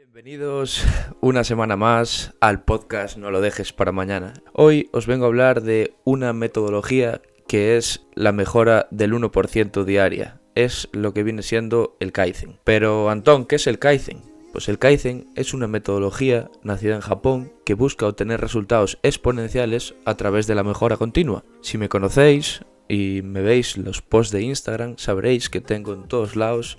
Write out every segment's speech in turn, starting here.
Bienvenidos una semana más al podcast No lo dejes para mañana. Hoy os vengo a hablar de una metodología que es la mejora del 1% diaria. Es lo que viene siendo el Kaizen. Pero Antón, ¿qué es el Kaizen? Pues el Kaizen es una metodología nacida en Japón que busca obtener resultados exponenciales a través de la mejora continua. Si me conocéis y me veis los posts de Instagram, sabréis que tengo en todos lados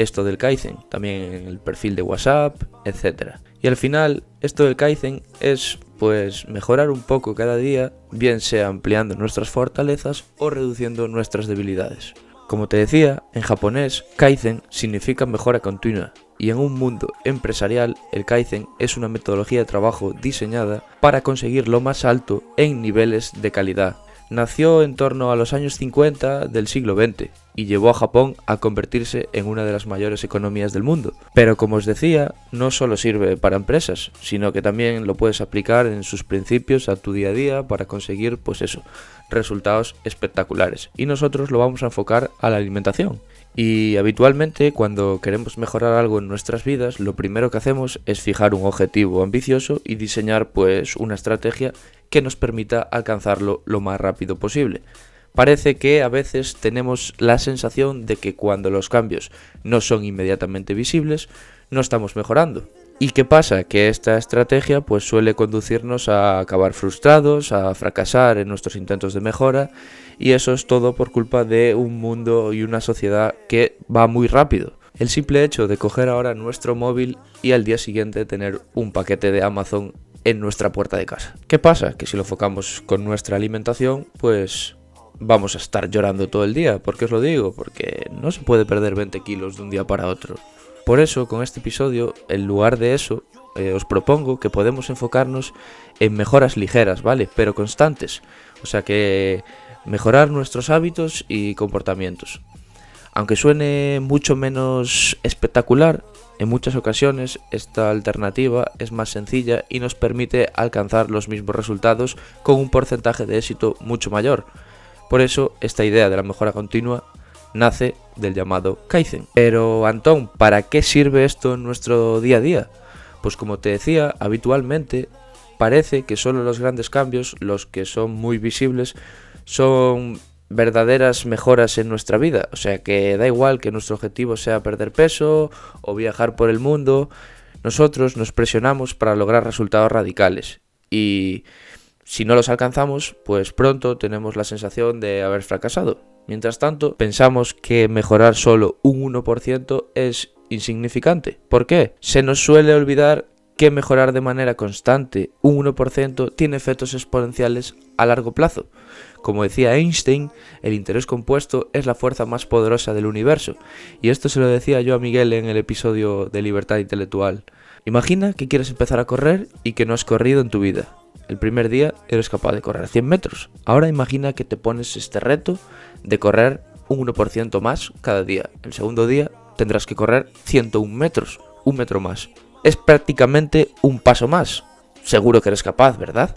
esto del Kaizen, también en el perfil de WhatsApp, etc. Y al final, esto del Kaizen es pues mejorar un poco cada día, bien sea ampliando nuestras fortalezas o reduciendo nuestras debilidades. Como te decía, en japonés, Kaizen significa mejora continua, y en un mundo empresarial el Kaizen es una metodología de trabajo diseñada para conseguir lo más alto en niveles de calidad. Nació en torno a los años 50 del siglo XX y llevó a Japón a convertirse en una de las mayores economías del mundo. Pero como os decía, no solo sirve para empresas, sino que también lo puedes aplicar en sus principios a tu día a día para conseguir, pues eso, resultados espectaculares. Y nosotros lo vamos a enfocar a la alimentación. Y habitualmente cuando queremos mejorar algo en nuestras vidas, lo primero que hacemos es fijar un objetivo ambicioso y diseñar pues una estrategia que nos permita alcanzarlo lo más rápido posible. Parece que a veces tenemos la sensación de que cuando los cambios no son inmediatamente visibles, no estamos mejorando. ¿Y qué pasa? Que esta estrategia pues suele conducirnos a acabar frustrados, a fracasar en nuestros intentos de mejora y eso es todo por culpa de un mundo y una sociedad que va muy rápido. El simple hecho de coger ahora nuestro móvil y al día siguiente tener un paquete de Amazon en nuestra puerta de casa. ¿Qué pasa? Que si lo enfocamos con nuestra alimentación, pues vamos a estar llorando todo el día. ¿Por qué os lo digo? Porque no se puede perder 20 kilos de un día para otro. Por eso, con este episodio, en lugar de eso, eh, os propongo que podemos enfocarnos en mejoras ligeras, ¿vale? Pero constantes. O sea que mejorar nuestros hábitos y comportamientos. Aunque suene mucho menos espectacular, en muchas ocasiones esta alternativa es más sencilla y nos permite alcanzar los mismos resultados con un porcentaje de éxito mucho mayor. Por eso esta idea de la mejora continua nace del llamado Kaizen. Pero Antón, ¿para qué sirve esto en nuestro día a día? Pues como te decía, habitualmente parece que solo los grandes cambios, los que son muy visibles, son verdaderas mejoras en nuestra vida. O sea que da igual que nuestro objetivo sea perder peso o viajar por el mundo, nosotros nos presionamos para lograr resultados radicales. Y si no los alcanzamos, pues pronto tenemos la sensación de haber fracasado. Mientras tanto, pensamos que mejorar solo un 1% es insignificante. ¿Por qué? Se nos suele olvidar que mejorar de manera constante un 1% tiene efectos exponenciales a largo plazo. Como decía Einstein, el interés compuesto es la fuerza más poderosa del universo, y esto se lo decía yo a Miguel en el episodio de Libertad Intelectual. Imagina que quieres empezar a correr y que no has corrido en tu vida. El primer día eres capaz de correr 100 metros. Ahora imagina que te pones este reto de correr un 1% más cada día. El segundo día tendrás que correr 101 metros, un metro más es prácticamente un paso más. Seguro que eres capaz, ¿verdad?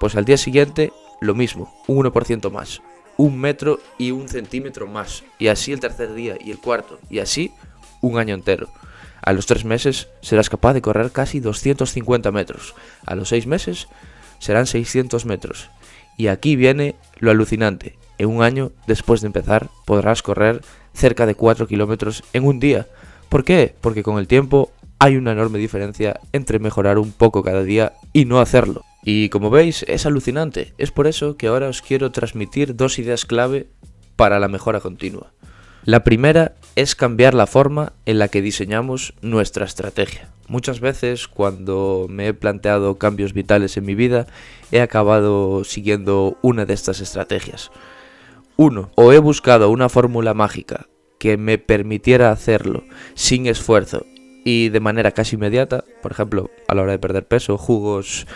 Pues al día siguiente lo mismo, un 1% más, un metro y un centímetro más, y así el tercer día y el cuarto, y así un año entero. A los tres meses serás capaz de correr casi 250 metros, a los seis meses serán 600 metros. Y aquí viene lo alucinante, en un año después de empezar podrás correr cerca de 4 kilómetros en un día. ¿Por qué? Porque con el tiempo hay una enorme diferencia entre mejorar un poco cada día y no hacerlo. Y como veis, es alucinante. Es por eso que ahora os quiero transmitir dos ideas clave para la mejora continua. La primera es cambiar la forma en la que diseñamos nuestra estrategia. Muchas veces cuando me he planteado cambios vitales en mi vida, he acabado siguiendo una de estas estrategias. Uno, O he buscado una fórmula mágica que me permitiera hacerlo sin esfuerzo y de manera casi inmediata, por ejemplo, a la hora de perder peso, jugos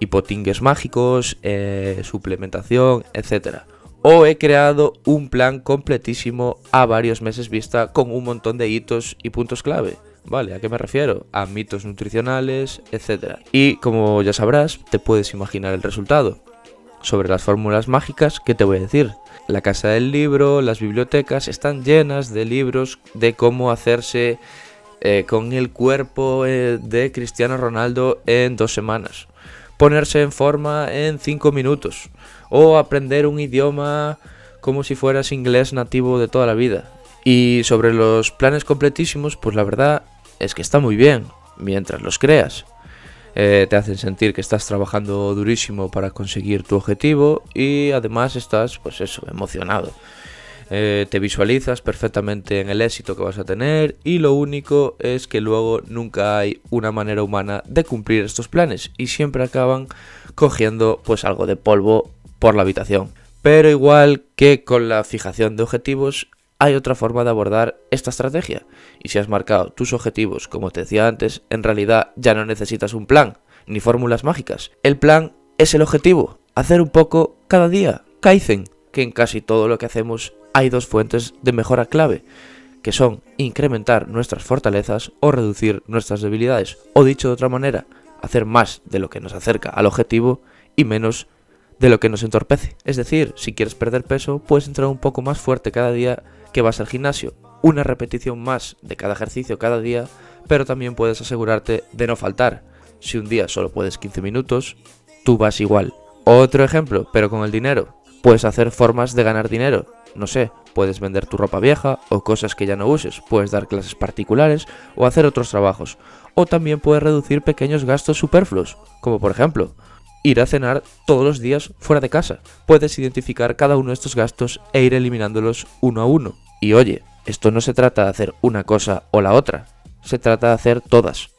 y potingues mágicos, eh, suplementación, etc. O he creado un plan completísimo a varios meses vista con un montón de hitos y puntos clave. ¿Vale? ¿A qué me refiero? A mitos nutricionales, etc. Y como ya sabrás, te puedes imaginar el resultado. Sobre las fórmulas mágicas, ¿qué te voy a decir? La casa del libro, las bibliotecas están llenas de libros de cómo hacerse eh, con el cuerpo eh, de Cristiano Ronaldo en dos semanas, ponerse en forma en cinco minutos, o aprender un idioma como si fueras inglés nativo de toda la vida. Y sobre los planes completísimos, pues la verdad es que está muy bien, mientras los creas. Eh, te hacen sentir que estás trabajando durísimo para conseguir tu objetivo y además estás, pues eso, emocionado. Eh, te visualizas perfectamente en el éxito que vas a tener y lo único es que luego nunca hay una manera humana de cumplir estos planes y siempre acaban cogiendo pues algo de polvo por la habitación. Pero igual que con la fijación de objetivos, hay otra forma de abordar esta estrategia. Y si has marcado tus objetivos, como te decía antes, en realidad ya no necesitas un plan, ni fórmulas mágicas. El plan es el objetivo, hacer un poco cada día. Kaizen, que en casi todo lo que hacemos hay dos fuentes de mejora clave, que son incrementar nuestras fortalezas o reducir nuestras debilidades. O dicho de otra manera, hacer más de lo que nos acerca al objetivo y menos de lo que nos entorpece. Es decir, si quieres perder peso, puedes entrar un poco más fuerte cada día que vas al gimnasio, una repetición más de cada ejercicio cada día, pero también puedes asegurarte de no faltar. Si un día solo puedes 15 minutos, tú vas igual. Otro ejemplo, pero con el dinero. Puedes hacer formas de ganar dinero. No sé, puedes vender tu ropa vieja o cosas que ya no uses, puedes dar clases particulares o hacer otros trabajos. O también puedes reducir pequeños gastos superfluos, como por ejemplo, ir a cenar todos los días fuera de casa. Puedes identificar cada uno de estos gastos e ir eliminándolos uno a uno. Y oye, esto no se trata de hacer una cosa o la otra, se trata de hacer todas,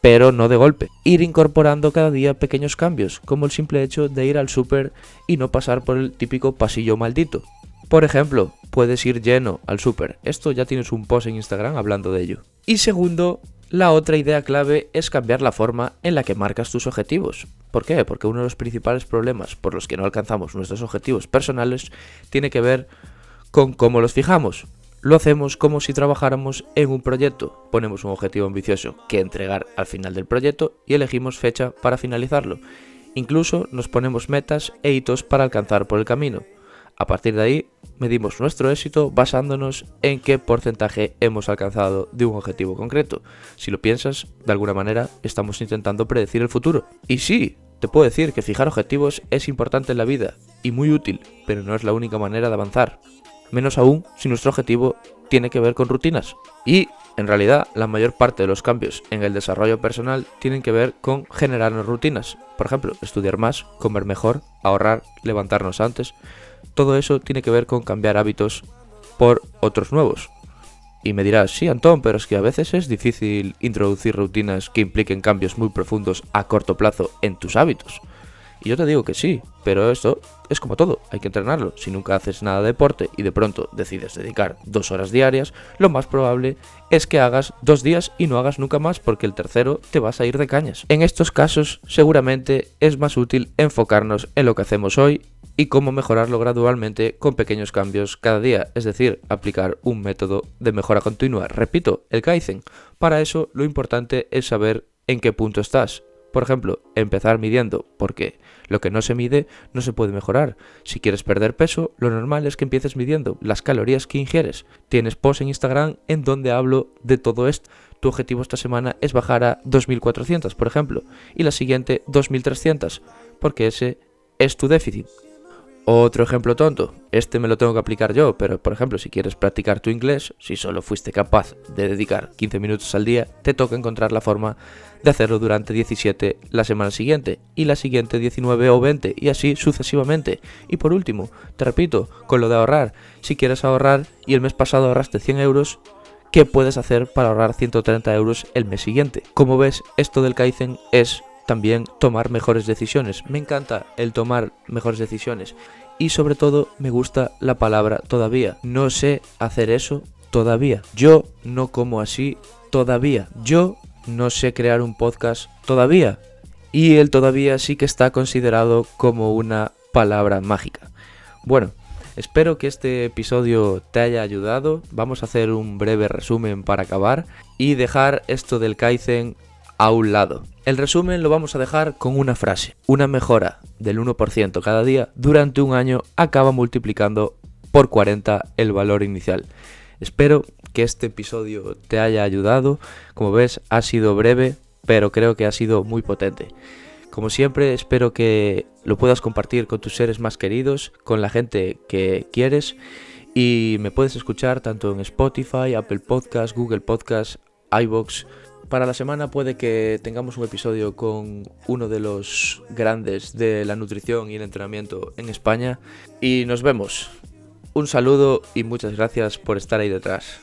pero no de golpe. Ir incorporando cada día pequeños cambios, como el simple hecho de ir al súper y no pasar por el típico pasillo maldito. Por ejemplo, puedes ir lleno al súper. Esto ya tienes un post en Instagram hablando de ello. Y segundo, la otra idea clave es cambiar la forma en la que marcas tus objetivos. ¿Por qué? Porque uno de los principales problemas por los que no alcanzamos nuestros objetivos personales tiene que ver con cómo los fijamos. Lo hacemos como si trabajáramos en un proyecto. Ponemos un objetivo ambicioso que entregar al final del proyecto y elegimos fecha para finalizarlo. Incluso nos ponemos metas e hitos para alcanzar por el camino. A partir de ahí, medimos nuestro éxito basándonos en qué porcentaje hemos alcanzado de un objetivo concreto. Si lo piensas, de alguna manera estamos intentando predecir el futuro. Y sí, te puedo decir que fijar objetivos es importante en la vida y muy útil, pero no es la única manera de avanzar. Menos aún si nuestro objetivo tiene que ver con rutinas. Y, en realidad, la mayor parte de los cambios en el desarrollo personal tienen que ver con generarnos rutinas. Por ejemplo, estudiar más, comer mejor, ahorrar, levantarnos antes. Todo eso tiene que ver con cambiar hábitos por otros nuevos. Y me dirás, sí, Antón, pero es que a veces es difícil introducir rutinas que impliquen cambios muy profundos a corto plazo en tus hábitos. Y yo te digo que sí, pero esto es como todo, hay que entrenarlo. Si nunca haces nada de deporte y de pronto decides dedicar dos horas diarias, lo más probable es que hagas dos días y no hagas nunca más porque el tercero te vas a ir de cañas. En estos casos seguramente es más útil enfocarnos en lo que hacemos hoy y cómo mejorarlo gradualmente con pequeños cambios cada día, es decir, aplicar un método de mejora continua. Repito, el Kaizen. Para eso lo importante es saber en qué punto estás por ejemplo, empezar midiendo, porque lo que no se mide no se puede mejorar. Si quieres perder peso, lo normal es que empieces midiendo las calorías que ingieres. Tienes post en Instagram en donde hablo de todo esto. Tu objetivo esta semana es bajar a 2400, por ejemplo, y la siguiente 2300, porque ese es tu déficit. Otro ejemplo tonto, este me lo tengo que aplicar yo, pero por ejemplo si quieres practicar tu inglés, si solo fuiste capaz de dedicar 15 minutos al día, te toca encontrar la forma de hacerlo durante 17 la semana siguiente y la siguiente 19 o 20 y así sucesivamente. Y por último, te repito, con lo de ahorrar, si quieres ahorrar y el mes pasado ahorraste 100 euros, ¿qué puedes hacer para ahorrar 130 euros el mes siguiente? Como ves, esto del Kaizen es también tomar mejores decisiones. Me encanta el tomar mejores decisiones y sobre todo me gusta la palabra todavía. No sé hacer eso todavía. Yo no como así todavía. Yo no sé crear un podcast todavía. Y el todavía sí que está considerado como una palabra mágica. Bueno, espero que este episodio te haya ayudado. Vamos a hacer un breve resumen para acabar y dejar esto del Kaizen a un lado. El resumen lo vamos a dejar con una frase. Una mejora del 1% cada día durante un año acaba multiplicando por 40 el valor inicial. Espero que este episodio te haya ayudado. Como ves, ha sido breve, pero creo que ha sido muy potente. Como siempre, espero que lo puedas compartir con tus seres más queridos, con la gente que quieres y me puedes escuchar tanto en Spotify, Apple Podcasts, Google Podcasts, iBox. Para la semana puede que tengamos un episodio con uno de los grandes de la nutrición y el entrenamiento en España y nos vemos. Un saludo y muchas gracias por estar ahí detrás.